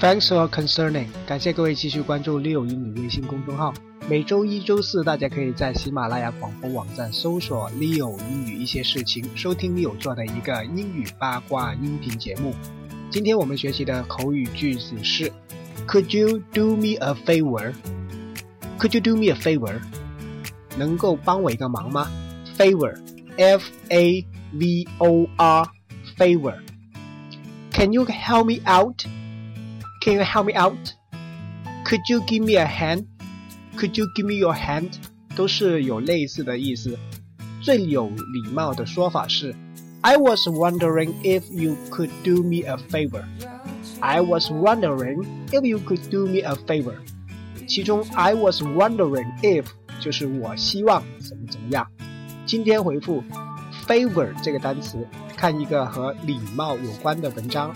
Thanks for concerning，感谢各位继续关注 Leo 英语微信公众号。每周一、周四，大家可以在喜马拉雅广播网站搜索 Leo 英语一些事情，收听 Leo 做的一个英语八卦音频节目。今天我们学习的口语句子是：Could you do me a favor？Could you do me a favor？能够帮我一个忙吗？Favor，F A V O R，favor。Can you help me out? Can you help me out? Could you give me a hand? Could you give me your hand? 都是有类似的意思。最有礼貌的说法是 I was wondering if you could do me a favor. I was wondering if you could do me a favor. 其中 I was wondering if 就是我希望怎么怎么样。今天回复 favor 这个单词，看一个和礼貌有关的文章。